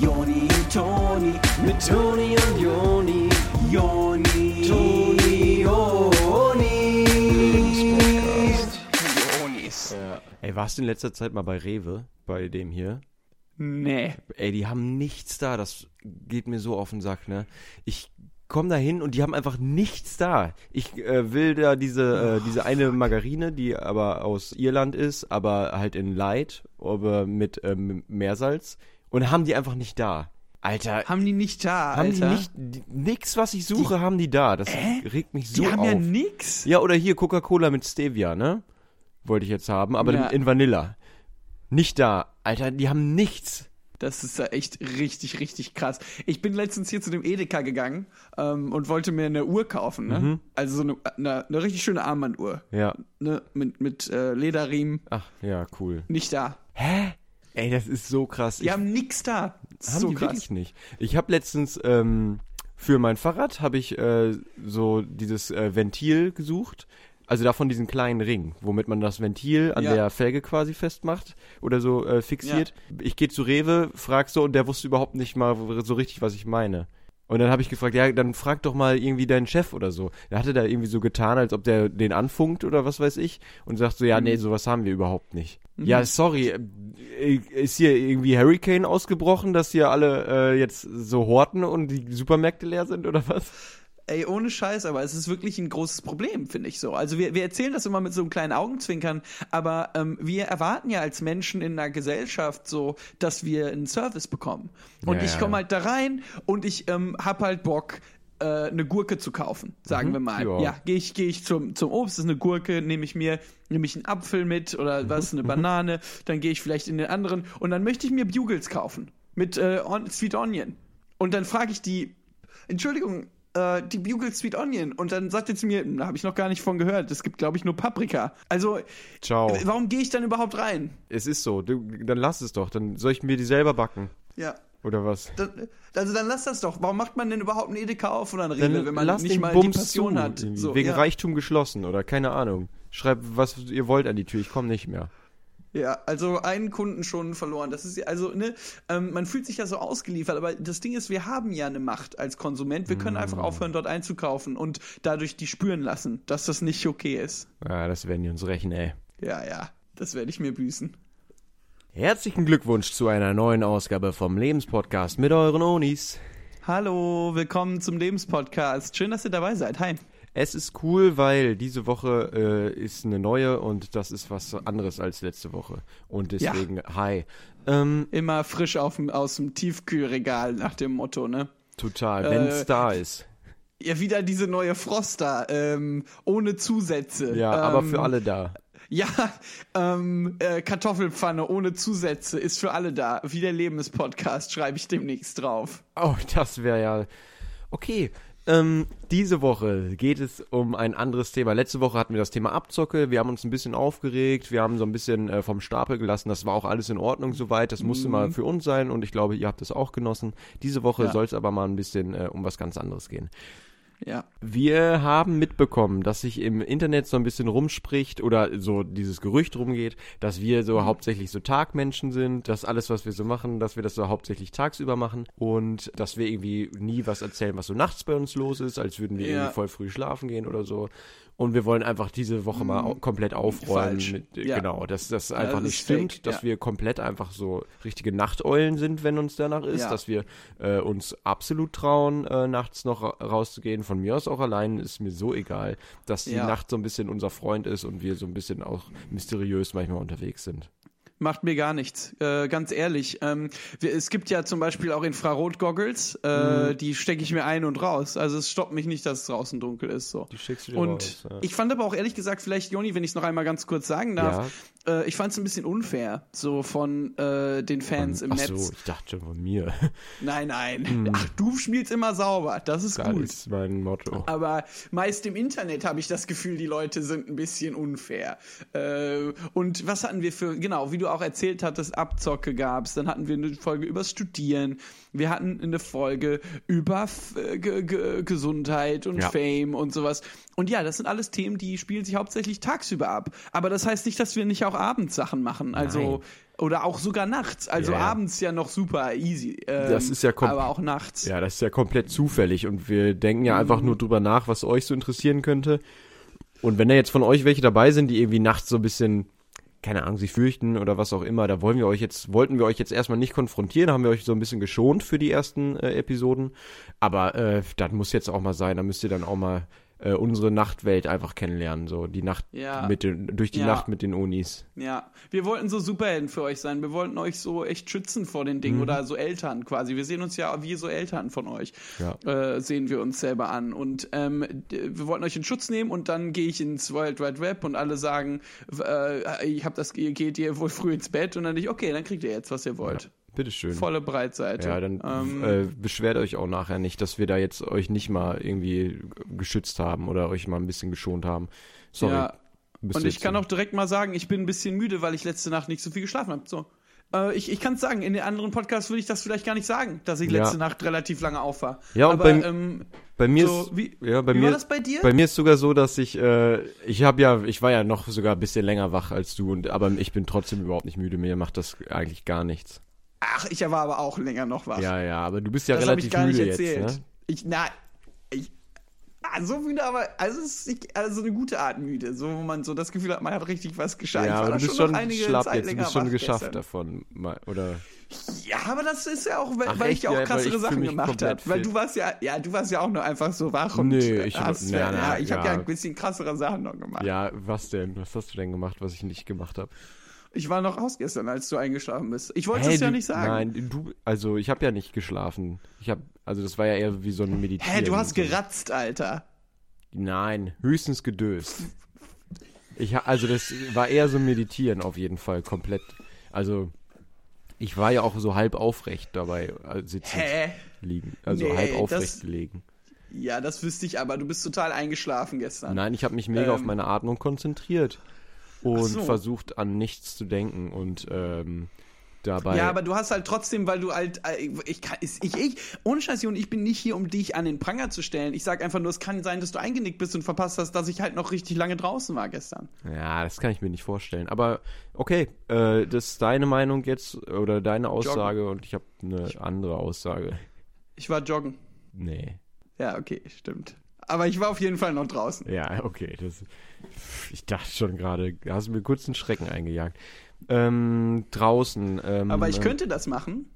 Joni und Toni, mit Toni und Joni, Joni, Toni, Joni. Jonis. Ey, warst du in letzter Zeit mal bei Rewe, bei dem hier? Nee. Ey, die haben nichts da, das geht mir so auf den Sack, ne? Ich komm da hin und die haben einfach nichts da. Ich äh, will da diese, äh, diese eine Margarine, die aber aus Irland ist, aber halt in Light, aber mit ähm, Meersalz. Und haben die einfach nicht da. Alter, Haben die nicht da, haben Alter? die nicht, die, nix, was ich suche, haben die da. Das regt mich so die haben auf. ja nix. Ja, oder hier Coca-Cola mit Stevia, ne? Wollte ich jetzt haben, aber Ja. in, in Vanilla. Nicht da. Alter, die haben nichts. Das ist ja echt richtig, richtig krass. Ich bin letztens hier zu dem Edeka gegangen ähm, und wollte mir eine Uhr kaufen. Ne? Mhm. Also so eine, eine, eine richtig schöne Armbanduhr. Ja. Ne? Mit, mit äh, Lederriemen. Ach, ja, cool. Nicht da. Hä? Ey, das ist so krass. Die ich, haben nix da. Das haben so die krass. wirklich nicht. Ich habe letztens ähm, für mein Fahrrad habe ich äh, so dieses äh, Ventil gesucht. Also davon diesen kleinen Ring, womit man das Ventil an Ja. der Felge quasi festmacht oder so äh, fixiert. Ich gehe zu Rewe, frag so und der wusste überhaupt nicht mal so richtig, was ich meine. Und dann habe ich gefragt, ja, dann frag doch mal irgendwie deinen Chef oder so. Der hatte da irgendwie so getan, als ob der den anfunkt oder was weiß ich und sagt so, ja, Mhm. nee, sowas haben wir überhaupt nicht. Ja, sorry, äh, ist hier irgendwie Hurricane ausgebrochen, dass hier alle äh, jetzt so horten und die Supermärkte leer sind oder was? Ey, ohne Scheiß, aber es ist wirklich ein großes Problem, finde ich so. Also wir, wir erzählen das immer mit so einem kleinen Augenzwinkern, aber ähm, wir erwarten ja als Menschen in einer Gesellschaft so, dass wir einen Service bekommen. Und Ja, ich komme halt da rein und ich ähm, hab halt Bock, äh, eine Gurke zu kaufen, sagen wir mal. ja. Ja, gehe ich, geh ich zum, zum Obst, das ist eine Gurke, nehme ich mir, nehme ich einen Apfel mit oder was, eine Banane, dann gehe ich vielleicht in den anderen und dann möchte ich mir Bugles kaufen mit äh, on, Sweet Onion. Und dann frage ich die, Entschuldigung, äh, die Bugle Sweet Onion. Und dann sagt er zu mir, da habe ich noch gar nicht von gehört. Es gibt, glaube ich, nur Paprika. Also, Ciao. äh, warum gehe ich dann überhaupt rein? Es ist so, du, dann lass es doch, dann soll ich mir die selber backen Ja. oder was? Dann, also dann lass das doch. Warum macht man denn überhaupt einen Edeka auf oder einen Dann Rewe, wenn man nicht mal Bums die Passion zu, hat? So, Wegen ja. Reichtum geschlossen oder keine Ahnung. Schreibt, was ihr wollt an die Tür, ich komme nicht mehr. Ja, also einen Kunden schon verloren. Das ist ja, also, ne, ähm, man fühlt sich ja so ausgeliefert, aber das Ding ist, wir haben ja eine Macht als Konsument. Wir können Mm. einfach aufhören, dort einzukaufen und dadurch die spüren lassen, dass das nicht okay ist. Ja, das werden die uns rächen, ey. Ja, ja, das werde ich mir büßen. Herzlichen Glückwunsch zu einer neuen Ausgabe vom Lebenspodcast mit euren Onis. Hallo, willkommen zum Lebenspodcast. Schön, dass ihr dabei seid. Hi. Es ist cool, weil diese Woche äh, ist eine neue und das ist was anderes als letzte Woche. Und deswegen, hi. Ähm, Immer frisch auf aus dem Tiefkühlregal nach dem Motto, ne? total, wenn's Äh, da ist. Ja, wieder diese neue Froster, ähm, ohne Zusätze. Ja, ähm, aber für alle da. Ja, ähm, äh, Kartoffelpfanne ohne Zusätze ist für alle da. Wie der Lebenspodcast schreibe ich demnächst drauf. Oh, das wäre ja. Okay. Ähm, diese Woche geht es um ein anderes Thema. Letzte Woche hatten wir das Thema Abzocke. Wir haben uns ein bisschen aufgeregt. Wir haben so ein bisschen äh, vom Stapel gelassen. Das war auch alles in Ordnung soweit. Das musste mal für uns sein und ich glaube, ihr habt es auch genossen. Diese Woche Ja. soll es aber mal ein bisschen äh, um was ganz anderes gehen. Ja. Wir haben mitbekommen, dass sich im Internet so ein bisschen rumspricht oder so dieses Gerücht rumgeht, dass wir so hauptsächlich so Tagmenschen sind, dass alles, was wir so machen, dass wir das so hauptsächlich tagsüber machen und dass wir irgendwie nie was erzählen, was so nachts bei uns los ist, als würden wir Ja. irgendwie voll früh schlafen gehen oder so. Und wir wollen einfach diese Woche mal au komplett aufräumen. Mit, Ja. Genau, dass das einfach das nicht stimmt, fake, dass ja. wir komplett einfach so richtige Nachteulen sind, wenn uns danach ist, Ja. dass wir äh, uns absolut trauen, äh, nachts noch ra rauszugehen. Von mir aus auch allein ist mir so egal, dass die Ja. Nacht so ein bisschen unser Freund ist und wir so ein bisschen auch mysteriös manchmal unterwegs sind. Macht mir gar nichts, äh, ganz ehrlich. Ähm, es gibt ja zum Beispiel auch Infrarot-Goggles, äh, Mhm. die stecke ich mir ein und raus. Also es stoppt mich nicht, dass es draußen dunkel ist. So. Die schickst du dir Und raus, ja. ich fand aber auch ehrlich gesagt, vielleicht, Joni, wenn ich es noch einmal ganz kurz sagen darf, äh, ich fand es ein bisschen unfair, so von äh, den Fans im Ach Netz. so, ich dachte schon von mir. Nein, nein. Ach, du spielst immer sauber, das ist Das gut. ist mein Motto. Aber meist im Internet habe ich das Gefühl, die Leute sind ein bisschen unfair. Äh, und was hatten wir für, genau, wie du du auch erzählt hattest, Abzocke gab's. Dann hatten wir eine Folge übers Studieren. Wir hatten eine Folge über F G G Gesundheit und Ja. Fame und sowas. Und ja, das sind alles Themen, die spielen sich hauptsächlich tagsüber ab. Aber das heißt nicht, dass wir nicht auch abends Sachen machen. Also Nein. oder auch sogar nachts. Also Ja, abends ja noch super easy. Ähm, Das ist ja aber auch nachts. Ja, das ist ja komplett zufällig und wir denken ja einfach nur drüber nach, was euch so interessieren könnte. Und wenn da jetzt von euch welche dabei sind, die irgendwie nachts so ein bisschen, keine Ahnung, sich fürchten oder was auch immer, da wollen wir euch jetzt, wollten wir euch jetzt erstmal nicht konfrontieren, haben wir euch so ein bisschen geschont für die ersten äh, Episoden. Aber äh, das muss jetzt auch mal sein, da müsst ihr dann auch mal äh, unsere Nachtwelt einfach kennenlernen, so die Nacht Ja. mit den, durch die Ja. Nacht mit den Unis. Ja, wir wollten so Superhelden für euch sein. Wir wollten euch so echt schützen vor den Mhm. Dingen oder so Eltern quasi. Wir sehen uns ja wie so Eltern von euch. Ja. Äh, sehen wir uns selber an. Und ähm, wir wollten euch in Schutz nehmen und dann gehe ich ins World Wide Web und alle sagen, äh, ich habe das, ihr geht ihr wohl früh ins Bett und dann ich, okay, dann kriegt ihr jetzt, was ihr wollt. Bitteschön. Volle Breitseite. Ja, dann ähm, äh, beschwert euch auch nachher nicht, dass wir da jetzt euch nicht mal irgendwie geschützt haben oder euch mal ein bisschen geschont haben. Sorry. Ja. Und ich kann auch direkt mal sagen, ich bin ein bisschen müde, weil ich letzte Nacht nicht so viel geschlafen habe. So. Äh, ich ich kann es sagen, in den anderen Podcasts würde ich das vielleicht gar nicht sagen, dass ich Ja. letzte Nacht relativ lange auf war. Ja, und Aber beim- ähm, bei mir so, ist wie, ja, bei wie mir war das bei dir? bei mir ist sogar so, dass ich äh, ich habe ja ich war ja noch sogar ein bisschen länger wach als du und aber ich bin trotzdem überhaupt nicht müde. Mir macht das eigentlich gar nichts. Ach, ich war aber auch länger noch wach. Ja, ja, aber du bist ja das habe ich relativ gar nicht müde erzählt. jetzt, ne? Ich, na, ich, ah, so müde, aber, also, es ist nicht- also eine gute Art müde, so, wo man so das Gefühl hat, man hat richtig was geschafft. Ja, ich aber du bist schon einige schlapp Zeit jetzt, du bist schon geschafft gestern. davon, oder? Ja, aber das ist ja auch, weil, Ach, ich ja auch Ja, krassere ich Sachen gemacht habe. Weil du warst ja, ja, du warst ja auch nur einfach so wach und Nee, äh, ich- hast, na, ja, na, ich habe ja ja. ein bisschen krassere Sachen noch gemacht. Ja, was denn? Was hast du denn gemacht, was ich nicht gemacht habe? Ich war noch aus gestern, als du eingeschlafen bist. Ich wollte es ja nicht sagen. Nein, du, also ich habe ja nicht geschlafen. Ich habe, also das war ja eher wie so ein Meditieren. Hä, du hast geratzt, Alter. Nein, höchstens gedöst. Ich, also das war eher so Meditieren auf jeden Fall, komplett. Also ich war ja auch so halb aufrecht dabei äh, sitzend Hä? liegen. Also Nee, halb aufrecht das- gelegen. Ja, das wüsste ich, aber du bist total eingeschlafen gestern. Nein, ich habe mich mega auf Ähm. meine Atmung konzentriert und so. versucht an nichts zu denken und ähm, dabei. Ja, aber du hast halt trotzdem, weil du halt, äh, ich kann, ich, ich, ohne Scheiß, Jon, ich bin nicht hier, um dich an den Pranger zu stellen. Ich sag einfach nur, es kann sein, dass du eingenickt bist und verpasst hast, dass ich halt noch richtig lange draußen war gestern. Ja, das kann ich mir nicht vorstellen. Aber okay, äh, das ist deine Meinung jetzt oder deine Aussage und ich habe eine andere Aussage. Ich war joggen. Nee. Ja, okay, stimmt. Aber ich war auf jeden Fall noch draußen. Ja, okay. Das, ich dachte schon gerade, hast du mir kurz einen Schrecken eingejagt. Ähm, draußen. Ähm, Aber ich ähm, könnte das machen.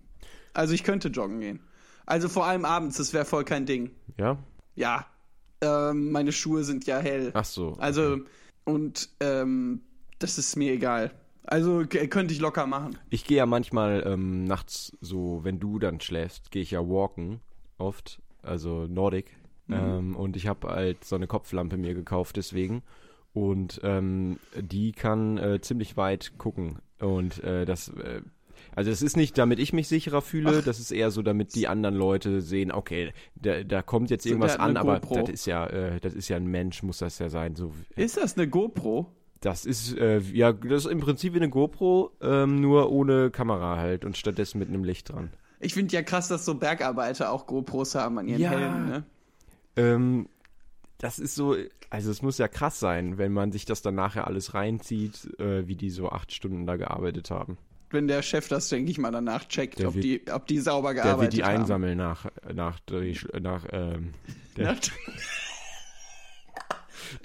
Also ich könnte joggen gehen. Also vor allem abends, das wäre voll kein Ding. Ja? Ja. Ähm, meine Schuhe sind ja hell. Ach so. Also, und ähm, das ist mir egal. Also könnte ich locker machen. Ich gehe ja manchmal ähm, nachts so, wenn du dann schläfst, gehe ich ja walken oft, also Nordic. Mhm. Ähm, und ich habe halt so eine Kopflampe mir gekauft deswegen. Und ähm, die kann äh, ziemlich weit gucken. Und äh, das, äh, also es ist nicht, damit ich mich sicherer fühle, Ach. das ist eher so, damit die anderen Leute sehen, okay, da, da kommt jetzt irgendwas an, aber das ist ja, äh, das ist ja ein Mensch, muss das ja sein. So, Ist das eine GoPro? das ist, äh, ja, das ist im Prinzip wie eine GoPro, ähm, nur ohne Kamera halt und stattdessen mit einem Licht dran. Ich finde ja krass, dass so Bergarbeiter auch GoPros haben an ihren Ja. Helmen, ne? Ähm, das ist so, also es muss ja krass sein, wenn man sich das dann nachher alles reinzieht, äh, wie die so acht Stunden da gearbeitet haben. Wenn der Chef das, denke ich mal, danach checkt, Der ob, wird- die, ob die sauber Der gearbeitet wird die haben. einsammeln nach, nach, nach, ähm, der, der,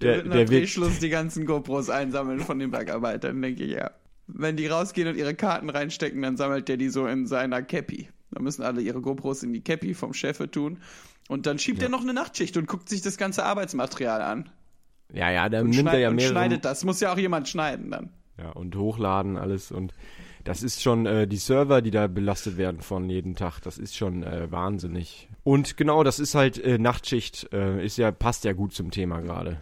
der, wird nach der Drehschluss die ganzen GoPros einsammeln von den Bergarbeitern, denke ich, ja. Wenn die rausgehen und ihre Karten reinstecken, dann sammelt der die so in seiner Cappy. Da müssen alle ihre GoPros in die Cappy vom Chef tun. Und dann schiebt er noch eine Nachtschicht und guckt sich das ganze Arbeitsmaterial an. ja, ja, dann Und, nimmt er ja und mehrere, schneidet das. Muss ja auch jemand schneiden dann. ja, und hochladen alles und das ist schon, äh, die Server, die da belastet werden von jeden Tag, das ist schon äh, wahnsinnig. Und genau, das ist halt äh, Nachtschicht, äh, ist ja, passt ja gut zum Thema gerade.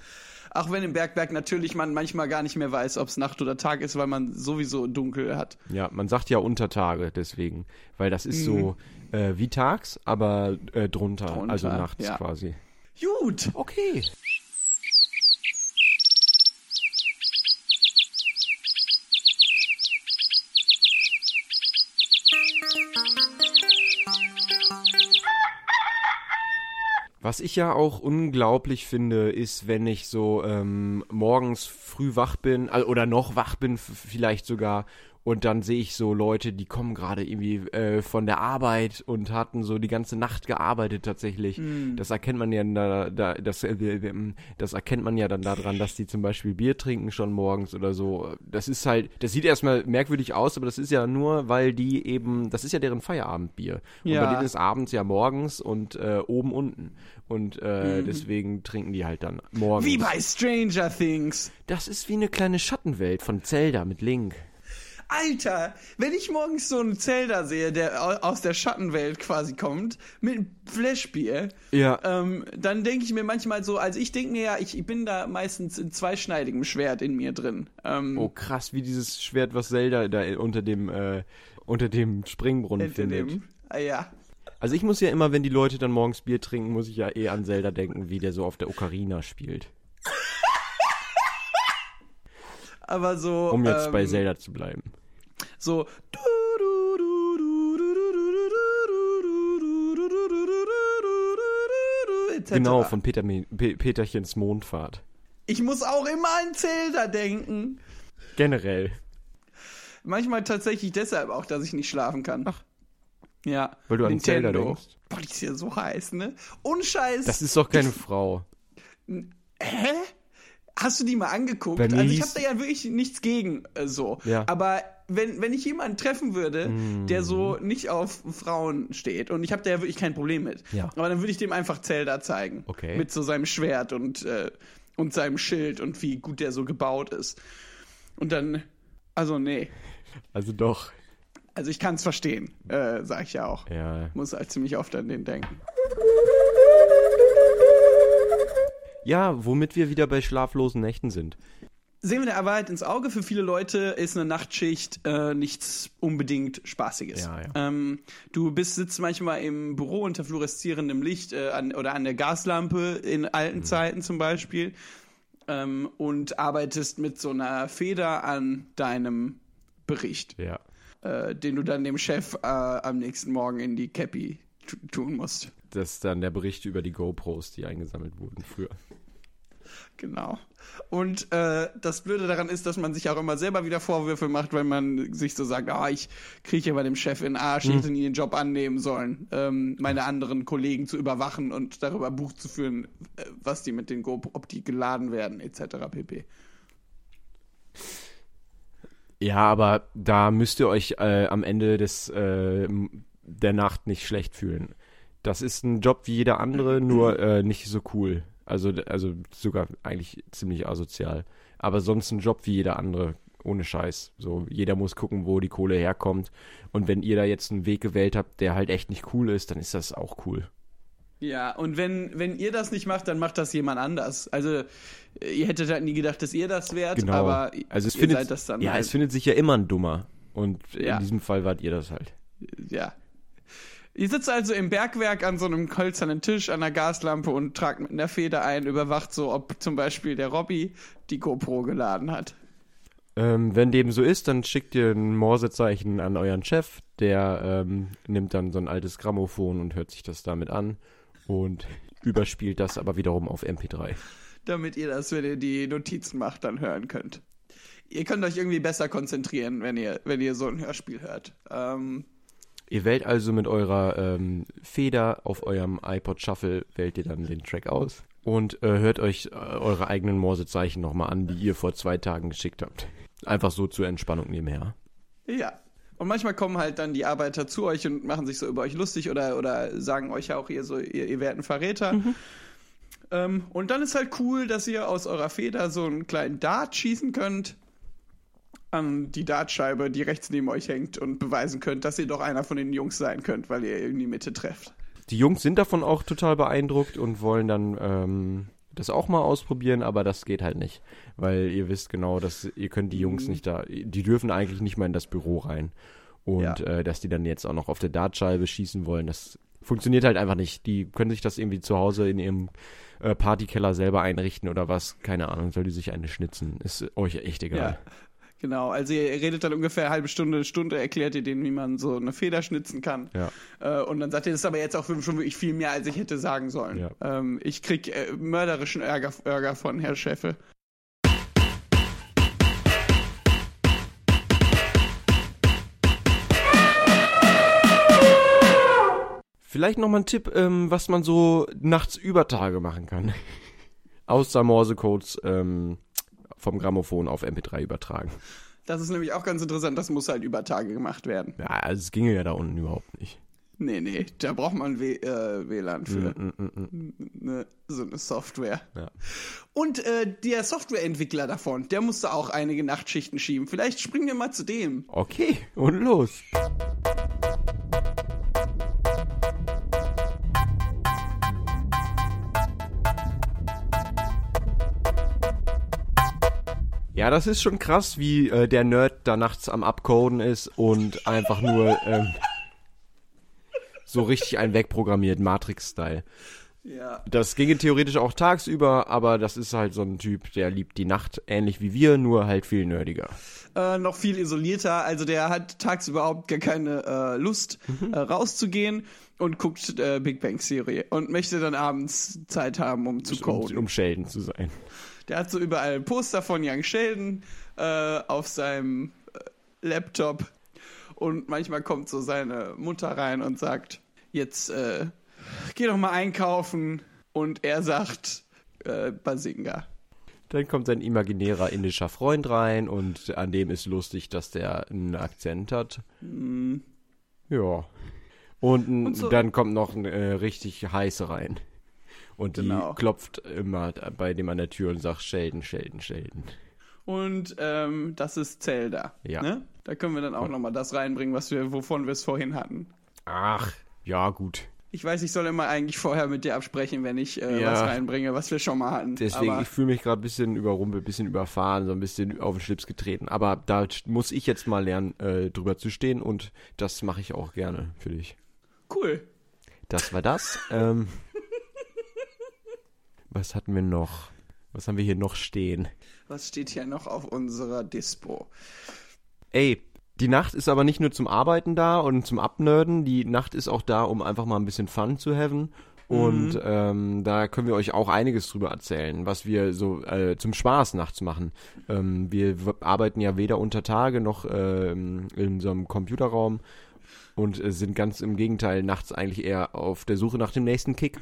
Auch wenn im Bergwerk natürlich man manchmal gar nicht mehr weiß, ob es Nacht oder Tag ist, weil man sowieso dunkel hat. Ja, man sagt ja Untertage deswegen, weil das ist so Mhm. Äh, wie tags, aber äh, drunter, drunter, also nachts ja. quasi. Gut, okay. Was ich ja auch unglaublich finde, ist, wenn ich so ähm, morgens früh wach bin, also, oder noch wach bin vielleicht sogar, und dann sehe ich so Leute, die kommen gerade irgendwie äh, von der Arbeit und hatten so die ganze Nacht gearbeitet tatsächlich. Das erkennt man ja da, da das, äh, äh, das erkennt man ja dann daran, dass die zum Beispiel Bier trinken schon morgens oder so. Das ist halt, das sieht erstmal merkwürdig aus, aber das ist ja nur, weil die eben, das ist ja deren Feierabendbier. Und Ja. bei denen ist abends ja morgens und äh, oben unten. Und äh, deswegen trinken die halt dann morgens. Wie bei Stranger Things. Das ist wie eine kleine Schattenwelt von Zelda mit Link. Alter, wenn ich morgens so einen Zelda sehe, der au- aus der Schattenwelt quasi kommt, mit Flashbier, Ja. ähm, dann denke ich mir manchmal so, also ich denke mir ja, ich, ich bin da meistens in zweischneidigem Schwert in mir drin. Ähm, Oh krass, wie dieses Schwert, was Zelda da unter dem äh, unter dem Springbrunnen hinter findet. dem, ah, ja. Also ich muss ja immer, wenn die Leute dann morgens Bier trinken, muss ich ja eh an Zelda denken, wie der so auf der Ocarina spielt. Aber so. Um jetzt ähm, bei Zelda zu bleiben. So. Genau, von Peter, Pe Peterchens Mondfahrt. Ich muss auch immer an Zelda denken. Generell. Manchmal tatsächlich deshalb auch, dass ich nicht schlafen kann. Ach. Ja. Weil du an Zelda Nintendo. denkst. Boah, die ist ja so heiß, ne? Und Scheiß. Das ist doch keine Frau. Hä? Hast du die mal angeguckt? Bei also ich habe da ja wirklich nichts gegen äh, so. Ja. Aber wenn, wenn ich jemanden treffen würde, Mm. der so nicht auf Frauen steht, und ich habe da ja wirklich kein Problem mit, Ja. aber dann würde ich dem einfach Zelda zeigen. Okay. Mit so seinem Schwert und, äh, und seinem Schild und wie gut der so gebaut ist. Und dann, also nee. Also doch. Also ich kann es verstehen, äh, sag ich ja auch. Ja. Muss halt ziemlich oft an den denken. Ja, womit wir wieder bei schlaflosen Nächten sind. Sehen wir der Wahrheit ins Auge, für viele Leute ist eine Nachtschicht äh, nichts unbedingt Spaßiges. Ja, ja. Ähm, du bist, sitzt manchmal im Büro unter fluoreszierendem Licht äh, an, oder an der Gaslampe in alten Mhm. Zeiten zum Beispiel ähm, und arbeitest mit so einer Feder an deinem Bericht, Ja. äh, den du dann dem Chef äh, am nächsten Morgen in die Cappy tu- tun musst. Das ist dann der Bericht über die GoPros, die eingesammelt wurden früher. Genau. Und äh, das Blöde daran ist, dass man sich auch immer selber wieder Vorwürfe macht, wenn man sich so sagt, ah, ich kriege ja bei dem Chef in den Arsch, ich hätte nie den Job annehmen sollen, ähm, meine anderen Kollegen zu überwachen und darüber Buch zu führen, äh, was die mit den Go, ob die geladen werden, etc. pp. Ja, aber da müsst ihr euch äh, am Ende des, äh, der Nacht nicht schlecht fühlen. Das ist ein Job wie jeder andere, nur äh, nicht so cool. Also, also sogar eigentlich ziemlich asozial. Aber sonst ein Job wie jeder andere, ohne Scheiß. So, jeder muss gucken, wo die Kohle herkommt. Und wenn ihr da jetzt einen Weg gewählt habt, der halt echt nicht cool ist, dann ist das auch cool. Ja, und wenn, wenn ihr das nicht macht, dann macht das jemand anders. Also, ihr hättet halt nie gedacht, dass ihr das wärt, Genau. aber also es ihr findet, seid das dann ja, halt. es findet sich ja immer ein Dummer. Und Ja. in diesem Fall wart ihr das halt. ja. Ihr sitzt also im Bergwerk an so einem hölzernen Tisch an der Gaslampe und tragt mit einer Feder ein, überwacht so, ob zum Beispiel der Robby die GoPro geladen hat. Ähm, wenn dem so ist, dann schickt ihr ein Morsezeichen an euren Chef, der ähm, nimmt dann so ein altes Grammophon und hört sich das damit an und überspielt das aber wiederum auf MP3. Damit ihr das, wenn ihr die Notizen macht, dann hören könnt. Ihr könnt euch irgendwie besser konzentrieren, wenn ihr, wenn ihr so ein Hörspiel hört. Ähm, Ihr wählt also mit eurer ähm, Feder auf eurem iPod Shuffle, wählt ihr dann den Track aus und äh, hört euch äh, eure eigenen Morsezeichen nochmal an, die ihr vor zwei Tagen geschickt habt. Einfach so zur Entspannung nebenher. Ja. Und manchmal kommen halt dann die Arbeiter zu euch und machen sich so über euch lustig oder, oder sagen euch ja auch, ihr, so, ihr, ihr werdet ein Verräter. Ähm, und dann ist halt cool, dass ihr aus eurer Feder so einen kleinen Dart schießen könnt an die Dartscheibe, die rechts neben euch hängt und beweisen könnt, dass ihr doch einer von den Jungs sein könnt, weil ihr in die Mitte trefft. Die Jungs sind davon auch total beeindruckt und wollen dann ähm, das auch mal ausprobieren, aber das geht halt nicht, weil ihr wisst genau, dass ihr könnt die Jungs nicht da, die dürfen eigentlich nicht mal in das Büro rein und Ja. äh, dass die dann jetzt auch noch auf der Dartscheibe schießen wollen, das funktioniert halt einfach nicht. Die können sich das irgendwie zu Hause in ihrem äh, Partykeller selber einrichten oder was, keine Ahnung, soll die sich eine schnitzen, ist euch echt egal. Genau, also ihr redet dann ungefähr eine halbe Stunde, eine Stunde, erklärt ihr denen, wie man so eine Feder schnitzen kann. Ja. Äh, und dann sagt ihr, das ist aber jetzt auch schon wirklich viel mehr, als ich hätte sagen sollen. Ja. Ähm, ich krieg äh, mörderischen Ärger, Ärger von Herr Scheffel. Vielleicht nochmal ein Tipp, ähm, was man so nachts über Tage machen kann. Außer Morsecodes ähm, vom Grammophon auf MP3 übertragen. Das ist nämlich auch ganz interessant, das muss halt über Tage gemacht werden. Ja, also es ginge ja da unten überhaupt nicht. Nee, nee, da braucht man w äh, WLAN für. Mm, mm, mm. Ne, so eine Software. Ja. Und äh, der Softwareentwickler davon, der musste auch einige Nachtschichten schieben. Vielleicht springen wir mal zu dem. Okay, und los. Ja, das ist schon krass, wie äh, der Nerd da nachts am Abcoden ist und einfach nur ähm, so richtig einen wegprogrammiert, Matrix-Style. Ja. Das ginge theoretisch auch tagsüber, aber das ist halt so ein Typ, der liebt die Nacht ähnlich wie wir, nur halt viel nerdiger. Äh, noch viel isolierter. Also der hat tagsüber überhaupt gar keine äh, Lust, Mhm. äh, rauszugehen und guckt äh, Big Bang Serie und möchte dann abends Zeit haben, um zu Um, coden. um Sheldon zu sein. Der hat so überall ein Poster von Young Sheldon äh, auf seinem äh, Laptop und manchmal kommt so seine Mutter rein und sagt, jetzt äh, geh doch mal einkaufen und er sagt äh, Basinga. Dann kommt sein imaginärer indischer Freund rein und an dem ist lustig, dass der einen Akzent hat. Ja. Und. Und so- dann kommt noch ein äh, richtig heiße rein. Und die Genau. klopft immer bei dem an der Tür und sagt Sheldon, Sheldon, Sheldon. Und ähm, das ist Zelda. Ja. Ne? Da können wir dann auch nochmal das reinbringen, was wir, wovon wir es vorhin hatten. Ach, ja gut. Ich weiß, ich soll immer eigentlich vorher mit dir absprechen, wenn ich äh, Ja. was reinbringe, was wir schon mal hatten. Deswegen, Aber ich fühle mich gerade ein bisschen überrumpelt, ein bisschen überfahren, so ein bisschen auf den Schlips getreten. Aber da muss ich jetzt mal lernen, äh, drüber zu stehen und das mache ich auch gerne für dich. cool. Das war das. ähm, was hatten wir noch? Was haben wir hier noch stehen? Was steht hier noch auf unserer Dispo? Ey, die Nacht ist aber nicht nur zum Arbeiten da und zum Abnörden. Die Nacht ist auch da, um einfach mal ein bisschen Fun zu haben. Und ähm, da können wir euch auch einiges drüber erzählen, was wir so äh, zum Spaß nachts machen. Ähm, wir arbeiten ja weder unter Tage noch ähm, in so einem Computerraum und äh, sind ganz im Gegenteil nachts eigentlich eher auf der Suche nach dem nächsten Kick.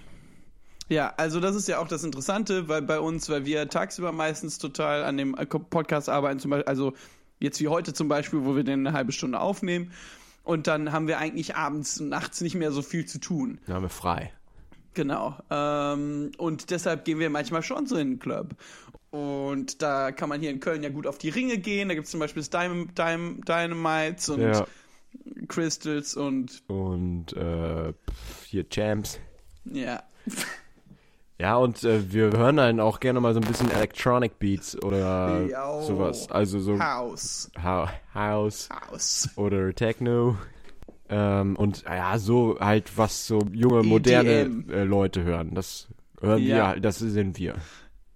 Ja, also das ist ja auch das Interessante, weil bei uns, weil wir tagsüber meistens total an dem äh, Podcast arbeiten, zum Beispiel, also jetzt wie heute zum Beispiel, wo wir den eine halbe Stunde aufnehmen. Und dann haben wir eigentlich abends und nachts nicht mehr so viel zu tun. Dann haben wir frei. Genau. Ähm, und deshalb gehen wir manchmal schon so in den Club. Und da kann man hier in Köln ja gut auf die Ringe gehen. Da gibt es zum Beispiel das Dym Dym Dynamites und Ja. Crystals und Und äh, hier Champs. ja. Ja, und äh, wir hören dann auch gerne mal so ein bisschen Electronic Beats oder Jo. sowas. Also so House. Ha House House. oder Techno. Ähm, und ja, so halt, was so junge, moderne EDM. äh, Leute hören. Das hören Ja. wir, das sind wir.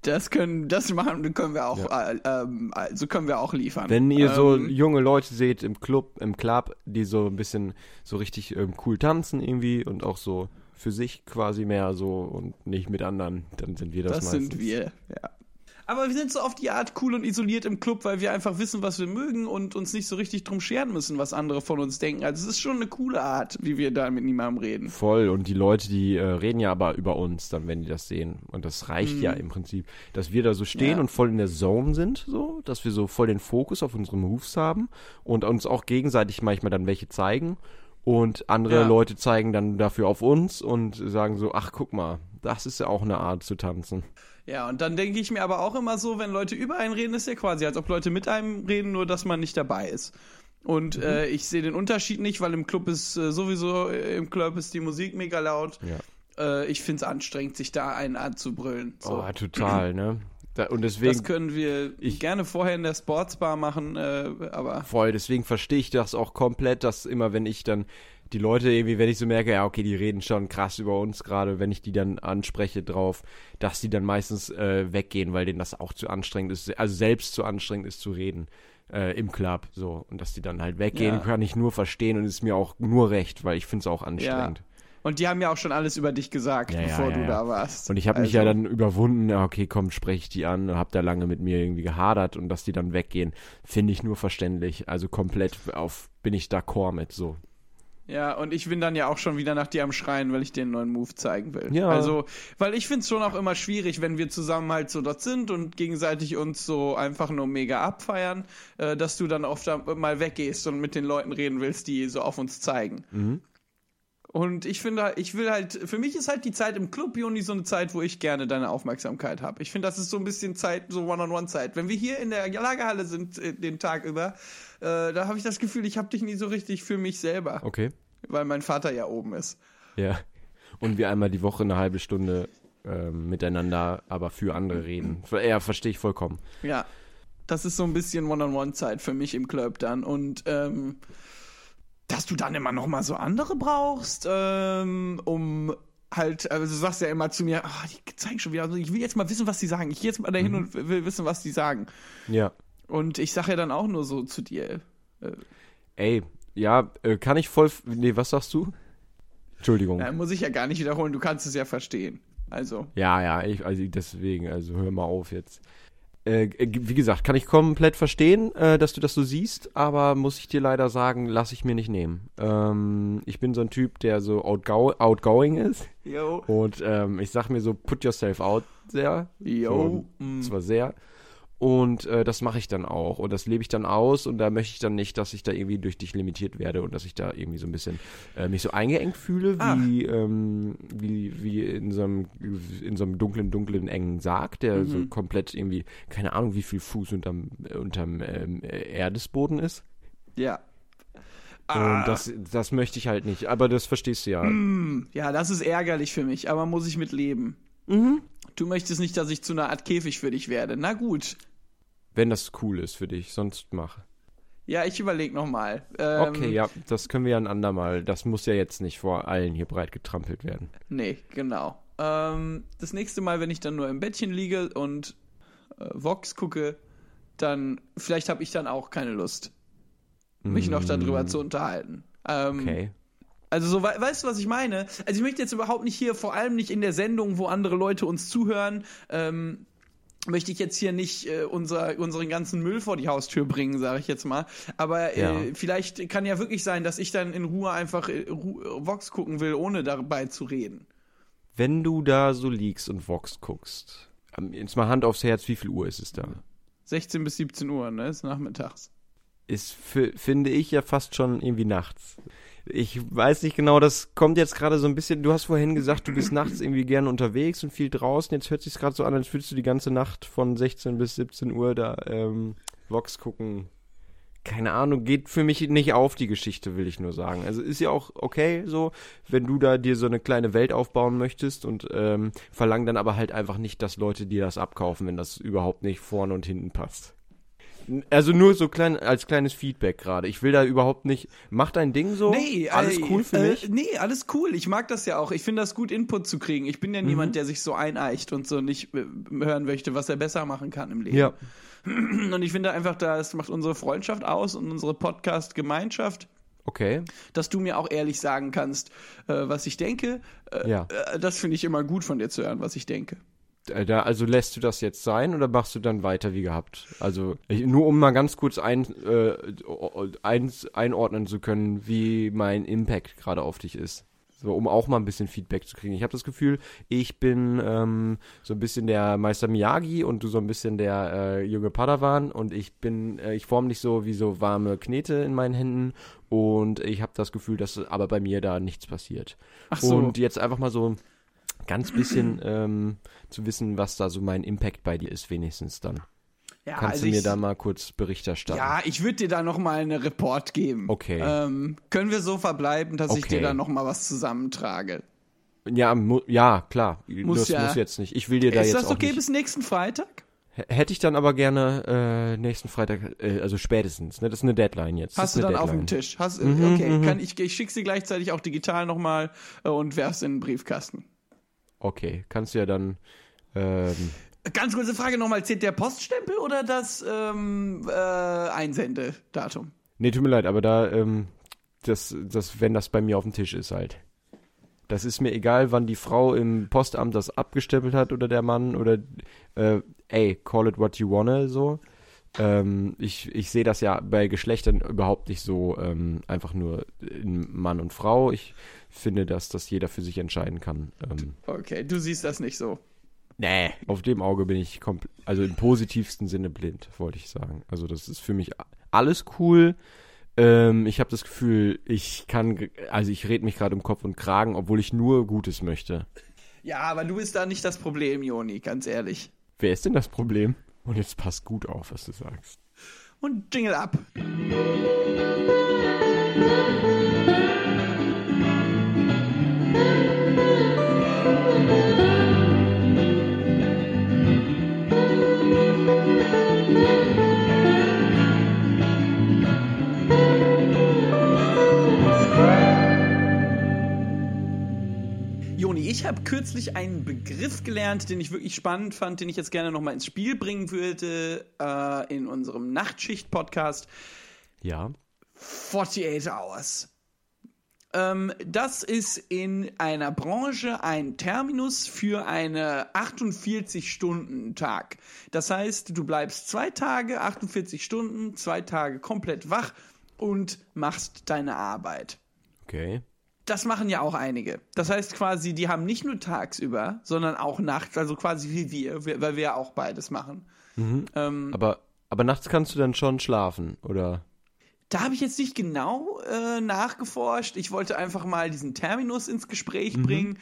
Das können, das machen, können wir auch, äh, ähm, also können wir auch liefern. Wenn ihr so Ähm, junge Leute seht im Club, im Club, die so ein bisschen so richtig ähm, cool tanzen irgendwie und auch so für sich quasi mehr so und nicht mit anderen, dann sind wir das, das meistens. sind wir, ja. Aber wir sind so auf die Art cool und isoliert im Club, weil wir einfach wissen, was wir mögen und uns nicht so richtig drum scheren müssen, was andere von uns denken. Also es ist schon eine coole Art, wie wir da mit niemandem reden. Voll. Und die Leute, die äh, reden ja aber über uns dann, wenn die das sehen. Und das reicht ja im Prinzip, dass wir da so stehen Mhm. Ja. und voll in der Zone sind, so, dass wir so voll den Fokus auf unsere Moves haben und uns auch gegenseitig manchmal dann welche zeigen. Und andere Ja. Leute zeigen dann dafür auf uns und sagen so, ach guck mal, das ist ja auch eine Art zu tanzen. Ja, und dann denke ich mir aber auch immer so, wenn Leute über einen reden, ist ja quasi, als ob Leute mit einem reden, nur dass man nicht dabei ist. Und Mhm. äh, ich sehe den Unterschied nicht, weil im Club ist äh, sowieso, äh, im Club ist die Musik mega laut. Ja. Äh, ich finde es anstrengend, sich da einen anzubrüllen. So. Oh, total, ne? Da, und deswegen. das können wir ich- gerne vorher in der Sportsbar machen, äh, aber Voll, deswegen verstehe ich das auch komplett, dass immer, wenn ich dann die Leute irgendwie, wenn ich so merke, ja, okay, die reden schon krass über uns gerade, wenn ich die dann anspreche drauf, dass die dann meistens äh, weggehen, weil denen das auch zu anstrengend ist, also selbst zu anstrengend ist zu reden. äh, im Club. So. Und dass die dann halt weggehen, Ja. kann ich nur verstehen und ist mir auch nur recht, weil ich finde es auch anstrengend. Und die haben ja auch schon alles über dich gesagt, Ja, bevor ja, du ja. da warst. Und ich habe mich Also, ja dann überwunden, ja, okay, komm, spreche ich die an, habe da lange mit mir irgendwie gehadert und dass die dann weggehen, finde ich nur verständlich. Also komplett auf bin ich d'accord mit so. Ja, und ich bin dann ja auch schon wieder nach dir am Schreien, weil ich dir einen neuen Move zeigen will. Ja. Also, weil ich finde es schon auch immer schwierig, wenn wir zusammen halt so dort sind und gegenseitig uns so einfach nur mega abfeiern, äh, dass du dann oft mal weggehst und mit den Leuten reden willst, die so auf uns zeigen. Mhm. Und ich finde, ich will halt, für mich ist halt die Zeit im Club Juni so eine Zeit, wo ich gerne deine Aufmerksamkeit habe. Ich finde, das ist so ein bisschen Zeit, so One-on-One-Zeit. Wenn wir hier in der Lagerhalle sind äh, den Tag über, äh, da habe ich das Gefühl, ich habe dich nie so richtig für mich selber, Okay. weil mein Vater ja oben ist. Ja. Und wir einmal die Woche eine halbe Stunde ähm, miteinander, aber für andere reden. Ja, verstehe ich vollkommen. Ja, das ist so ein bisschen One-on-One-Zeit für mich im Club dann. Und ähm, dass du dann immer noch mal so andere brauchst, ähm, um halt, also du sagst ja immer zu mir, ah, die zeigen schon wieder, also ich will jetzt mal wissen, was die sagen. Ich gehe jetzt mal dahin und will wissen, was die sagen. Ja. Und ich sage ja dann auch nur so zu dir. Ey, ja, äh, kann ich voll. Nee, was sagst du? Entschuldigung. Na, muss ich ja gar nicht wiederholen, du kannst es ja verstehen. Also, Ja, ja, ich, also deswegen, also hör mal auf jetzt. Äh, g- wie gesagt, kann ich komplett verstehen, äh, dass du das so siehst, aber muss ich dir leider sagen, lasse ich mir nicht nehmen. Ähm, ich bin so ein Typ, der so outgo outgoing ist yo, und ähm, ich sag mir so, put yourself out sehr. yo, So, mm. zwar sehr. Und äh, das mache ich dann auch und das lebe ich dann aus und da möchte ich dann nicht, dass ich da irgendwie durch dich limitiert werde und dass ich da irgendwie so ein bisschen äh, mich so eingeengt fühle, Ah. wie, ähm, wie, wie in so einem in so einem dunklen, dunklen, engen Sarg, der so Mhm. komplett irgendwie, keine Ahnung, wie viel Fuß unterm, unterm ähm, äh, Erdesboden ist. ja. Und Ah. das, das möchte ich halt nicht. Aber das verstehst du ja. Mm, Ja, das ist ärgerlich für mich, aber muss ich mit leben. Mhm. Du möchtest nicht, dass ich zu einer Art Käfig für dich werde. Na gut. Wenn das cool ist für dich, sonst mach. Ja, ich überleg noch mal. Ähm, Okay, ja, das können wir ja ein andermal. Das muss ja jetzt nicht vor allen hier breit getrampelt werden. Nee, genau. Ähm, das nächste Mal, wenn ich dann nur im Bettchen liege und äh, Vox gucke, dann vielleicht habe ich dann auch keine Lust, mich noch darüber zu unterhalten. Ähm, Mm. Okay. Also so, wei- weißt du, was ich meine? Also ich möchte jetzt überhaupt nicht hier, vor allem nicht in der Sendung, wo andere Leute uns zuhören, ähm, möchte ich jetzt hier nicht äh, unser, unseren ganzen Müll vor die Haustür bringen, sage ich jetzt mal. Aber Ja. äh, vielleicht kann ja wirklich sein, dass ich dann in Ruhe einfach äh, Ru Vox gucken will, ohne dabei zu reden. Wenn du da so liegst und Vox guckst, ähm, jetzt mal Hand aufs Herz, wie viel Uhr ist es da? 16 bis 17 Uhr, ne? Ist nachmittags. Ist, fi- finde ich, ja fast schon irgendwie nachts. Ich weiß nicht genau, das kommt jetzt gerade so ein bisschen, du hast vorhin gesagt, du bist nachts irgendwie gerne unterwegs und viel draußen. Jetzt hört sich gerade so an, als würdest du die ganze Nacht von 16 bis 17 Uhr da ähm, Vox gucken. Keine Ahnung, geht für mich nicht auf die Geschichte, will ich nur sagen. Also ist ja auch okay so, wenn du da dir so eine kleine Welt aufbauen möchtest und ähm, verlang dann aber halt einfach nicht, dass Leute dir das abkaufen, wenn das überhaupt nicht vorne und hinten passt. Also nur so klein als kleines Feedback gerade. Ich will da überhaupt nicht. Mach dein Ding so. alles äh, cool für äh, mich. Nee, alles cool. Ich mag das ja auch. Ich finde das gut, Input zu kriegen. Ich bin ja Mhm. niemand, der sich so eineicht und so nicht äh, hören möchte, was er besser machen kann im Leben. Ja. Und ich finde einfach, das macht unsere Freundschaft aus und unsere Podcast-Gemeinschaft, Okay. dass du mir auch ehrlich sagen kannst, äh, was ich denke. Äh, Ja. das finde ich immer gut von dir zu hören, was ich denke. Äh, Da, also lässt du das jetzt sein oder machst du dann weiter wie gehabt? Also nur um mal ganz kurz ein, äh, eins, einordnen zu können, wie mein Impact gerade auf dich ist. So, um auch mal ein bisschen Feedback zu kriegen. Ich habe das Gefühl, ich bin ähm, so ein bisschen der Meister Miyagi und du so ein bisschen der äh, junge Padawan und ich bin, äh, ich form dich so wie so warme Knete in meinen Händen und ich habe das Gefühl, dass aber bei mir da nichts passiert. Ach so. Und jetzt einfach mal so ganz bisschen ähm, zu wissen, was da so mein Impact bei dir ist, wenigstens dann. ja, Kannst also du mir ich, da mal kurz Bericht erstatten? Ja, ich würde dir da noch mal eine Report geben. Okay. Ähm, können wir so verbleiben, dass ich Okay. dir da noch mal was zusammentrage? Ja, ja, klar. Muss das ja- muss jetzt nicht. Ich will dir da Ist jetzt das auch okay nicht. bis nächsten Freitag? H- Hätte ich dann aber gerne äh, nächsten Freitag, äh, also spätestens. Ne? Das ist eine Deadline jetzt. Hast das du ist dann eine auf dem Deadline. Tisch? Hast, Mhm, okay, mhm. kann ich, ich schicke sie gleichzeitig auch digital nochmal äh, und werf's in den Briefkasten. Okay, kannst du ja dann ähm, Ganz kurze Frage nochmal, zählt der Poststempel oder das ähm, äh, Einsendedatum? Nee, tut mir leid, aber da, ähm, das, das, wenn das bei mir auf dem Tisch ist halt. Das ist mir egal, wann die Frau im Postamt das abgestempelt hat oder der Mann oder, äh, ey, call it what you wanna, so. Ähm, ich ich sehe das ja bei Geschlechtern überhaupt nicht so ähm, einfach nur in Mann und Frau. Ich finde, dass das jeder für sich entscheiden kann. Ähm, Okay, du siehst das nicht so. nee. Auf dem Auge bin ich komplett, also im positivsten Sinne blind, wollte ich sagen. Also das ist für mich alles cool. Ähm, ich habe das Gefühl, ich kann, also ich rede mich gerade um Kopf und Kragen, obwohl ich nur Gutes möchte. Ja, aber du bist da nicht das Problem, Joni, ganz ehrlich. Wer ist denn das Problem? Und jetzt passt gut auf, was du sagst. Und Jingle ab. Ich habe kürzlich einen Begriff gelernt, den ich wirklich spannend fand, den ich jetzt gerne nochmal ins Spiel bringen würde äh, in unserem Nachtschicht-Podcast. Ja. 48 Hours. Ähm, das ist in einer Branche ein Terminus für eine 48-Stunden-Tag. Das heißt, du bleibst zwei Tage, 48 Stunden, zwei Tage komplett wach und machst deine Arbeit. Okay. Das machen ja auch einige. Das heißt quasi, die haben nicht nur tagsüber, sondern auch nachts, also quasi wie wir, weil wir ja auch beides machen. Ähm, Aber, aber nachts kannst du dann schon schlafen, oder? Da habe ich jetzt nicht genau äh, nachgeforscht. Ich wollte einfach mal diesen Terminus ins Gespräch Mhm. bringen.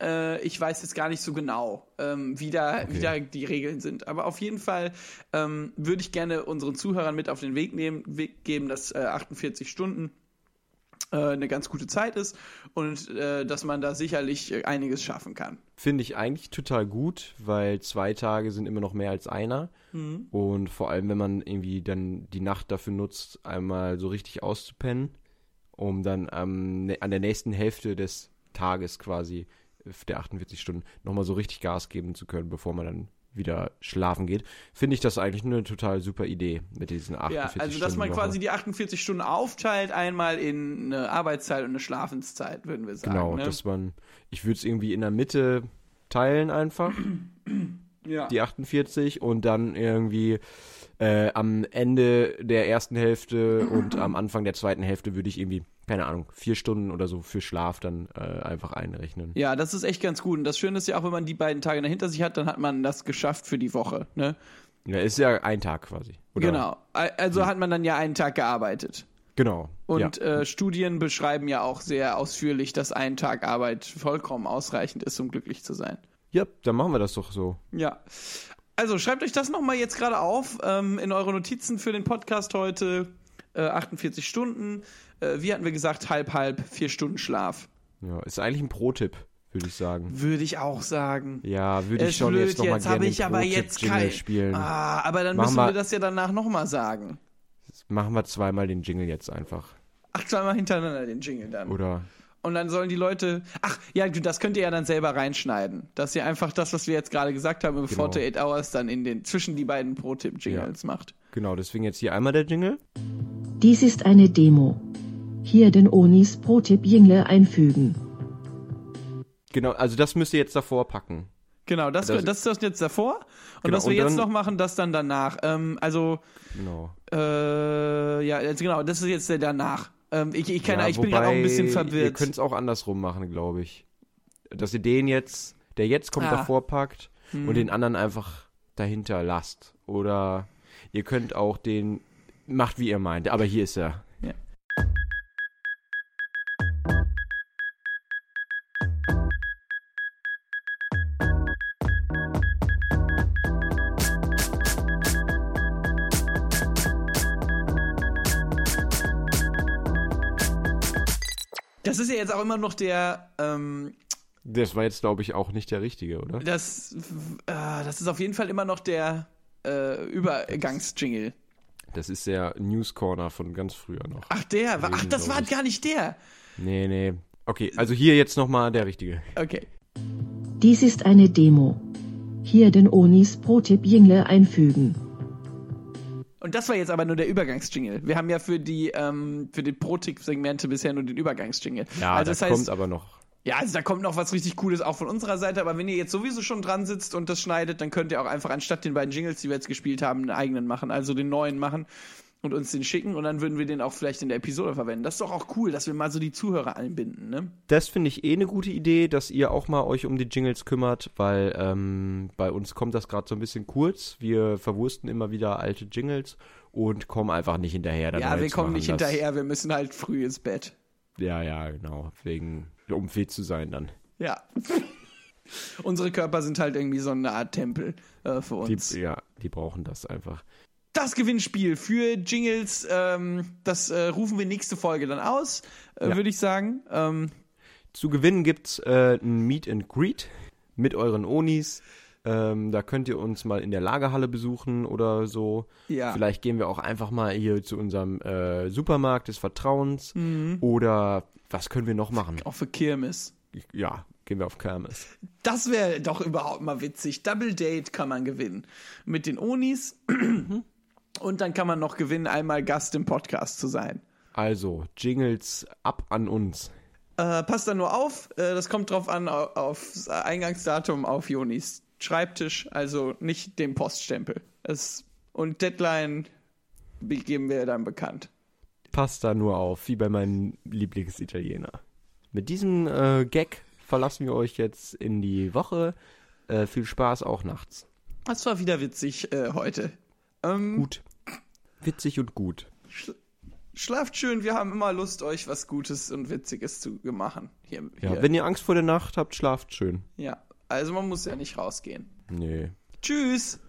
Äh, ich weiß jetzt gar nicht so genau, ähm, wie, da, Okay. wie da die Regeln sind. Aber auf jeden Fall ähm, würde ich gerne unseren Zuhörern mit auf den Weg, nehmen, Weg geben, dass äh, 48 Stunden eine ganz gute Zeit ist und äh, dass man da sicherlich äh, einiges schaffen kann. Finde ich eigentlich total gut, weil zwei Tage sind immer noch mehr als einer. Und vor allem, wenn man irgendwie dann die Nacht dafür nutzt, einmal so richtig auszupennen, um dann ne- an der nächsten Hälfte des Tages quasi äh, der 48 Stunden nochmal so richtig Gas geben zu können, bevor man dann wieder schlafen geht, finde ich das eigentlich eine total super Idee mit diesen 48 Ja, also dass man Stunden quasi Woche. die 48 Stunden aufteilt, einmal in eine Arbeitszeit und eine Schlafenszeit, würden wir sagen. Genau, ne? dass man, ich würde es irgendwie in der Mitte teilen einfach. ja. die 48 und dann irgendwie äh, am Ende der ersten Hälfte und am Anfang der zweiten Hälfte würde ich irgendwie, keine Ahnung, vier Stunden oder so für Schlaf dann äh, einfach einrechnen. Ja, das ist echt ganz gut. Und das Schöne ist ja auch, wenn man die beiden Tage dahinter sich hat, dann hat man das geschafft für die Woche. Ne? Ja, ist ja ein Tag quasi. Oder? Genau. Al- Also hat man dann ja einen Tag gearbeitet. Genau. Und ja. äh, Studien beschreiben ja auch sehr ausführlich, dass ein Tag Arbeit vollkommen ausreichend ist, um glücklich zu sein. ja, dann machen wir das doch so. Ja. Also schreibt euch das nochmal jetzt gerade auf ähm, in eure Notizen für den Podcast heute. Äh, 48 Stunden. Äh, wie hatten wir gesagt? Halb, halb, vier Stunden Schlaf. Ja, ist eigentlich ein Pro-Tipp, würde ich sagen. Würde ich auch sagen. Ja, würde ich schon blöd, jetzt nochmal gerne habe ich aber jetzt kein. spielen. Ah, aber dann Machen müssen wir- wir das ja danach nochmal sagen. Machen wir zweimal den Jingle jetzt einfach. Ach, zweimal hintereinander den Jingle dann. Oder? Und dann sollen die Leute. Ach, ja, das könnt ihr ja dann selber reinschneiden. Dass ihr einfach das, was wir jetzt gerade gesagt haben, über Genau. 48 Hours dann in den zwischen die beiden Pro-Tipp-Jingles macht. Genau, deswegen jetzt hier einmal der Jingle. Dies ist eine Demo. Hier den Onis Pro-Tipp Jingle einfügen. Genau, also das müsst ihr jetzt davor packen. Genau, das, Das- das ist das jetzt davor. Und Genau, was wir und jetzt dann- noch machen, das dann danach. Ähm, also, Genau. äh, ja, jetzt, genau, das ist jetzt der danach. Ähm, ich ich, kann, Ja, ich bin gerade auch ein bisschen Ihr verwirrt. könnt es auch andersrum machen, glaube ich. Dass ihr den jetzt, der jetzt kommt, Ah. davor packt Hm. und den anderen einfach dahinter lasst. Oder ihr könnt auch den, macht wie ihr meint, aber hier ist er. Jetzt auch immer noch der, ähm, Das war jetzt, glaube ich, auch nicht der richtige, oder? das, äh, das ist auf jeden Fall immer noch der äh, Übergangsjingle. Das ist der News Corner von ganz früher noch. Ach, der, war, ach, Gewesen, das war ich. gar nicht der. Nee, nee. Okay, also hier jetzt nochmal der richtige. Okay. Dies ist eine Demo. Hier den Onis Pro-Tipp Jingle einfügen. Und das war jetzt aber nur der Übergangsjingle. Wir haben ja für die, ähm, für die Pro-Tipp-Segmente bisher nur den Übergangsjingle. Ja, also das das heißt, kommt aber noch. ja, also da kommt noch was richtig Cooles auch von unserer Seite, aber wenn ihr jetzt sowieso schon dran sitzt und das schneidet, dann könnt ihr auch einfach anstatt den beiden Jingles, die wir jetzt gespielt haben, einen eigenen machen, also den neuen machen und uns den schicken und dann würden wir den auch vielleicht in der Episode verwenden. Das ist doch auch cool, dass wir mal so die Zuhörer einbinden, ne? Das finde ich eh eine gute Idee, dass ihr auch mal euch um die Jingles kümmert, weil ähm, bei uns kommt das gerade so ein bisschen kurz. Wir verwursten immer wieder alte Jingles und kommen einfach nicht hinterher. Ja, wir kommen nicht Das- hinterher, wir müssen halt früh ins Bett. Ja, ja, genau. Wegen, um fit zu sein dann. Ja. Unsere Körper sind halt irgendwie so eine Art Tempel äh, für Die, uns. ja, die brauchen das einfach. Das Gewinnspiel für Jingles, ähm, das äh, rufen wir nächste Folge dann aus, äh, Ja. würde ich sagen. Ähm, Zu gewinnen gibt's äh, ein Meet and Greet mit euren Onis. Ähm, da könnt ihr uns mal in der Lagerhalle besuchen oder so. ja. Vielleicht gehen wir auch einfach mal hier zu unserem äh, Supermarkt des Vertrauens. Mhm. Oder was können wir noch machen? Auch für Kirmes. Ja, gehen wir auf Kermes. Das wäre doch überhaupt mal witzig. Double Date kann man gewinnen. Mit den Onis. Und dann kann man noch gewinnen, einmal Gast im Podcast zu sein. Also, Jingles ab an uns. Äh, passt da nur auf, äh, das kommt drauf an, au- aufs Eingangsdatum auf Jonis Schreibtisch, also nicht dem Poststempel. Es, und Deadline be- geben wir dann bekannt. Passt da nur auf, wie bei meinem Lieblingsitaliener. Mit diesem äh, Gag verlassen wir euch jetzt in die Woche. Äh, viel Spaß auch nachts. Das war wieder witzig äh, heute. Ähm, Gut. Witzig und gut. Schlaft schön, wir haben immer Lust, euch was Gutes und Witziges zu machen. Hier, Ja, hier. wenn ihr Angst vor der Nacht habt, schlaft schön. ja. Also man muss ja nicht rausgehen. Nee. Tschüss!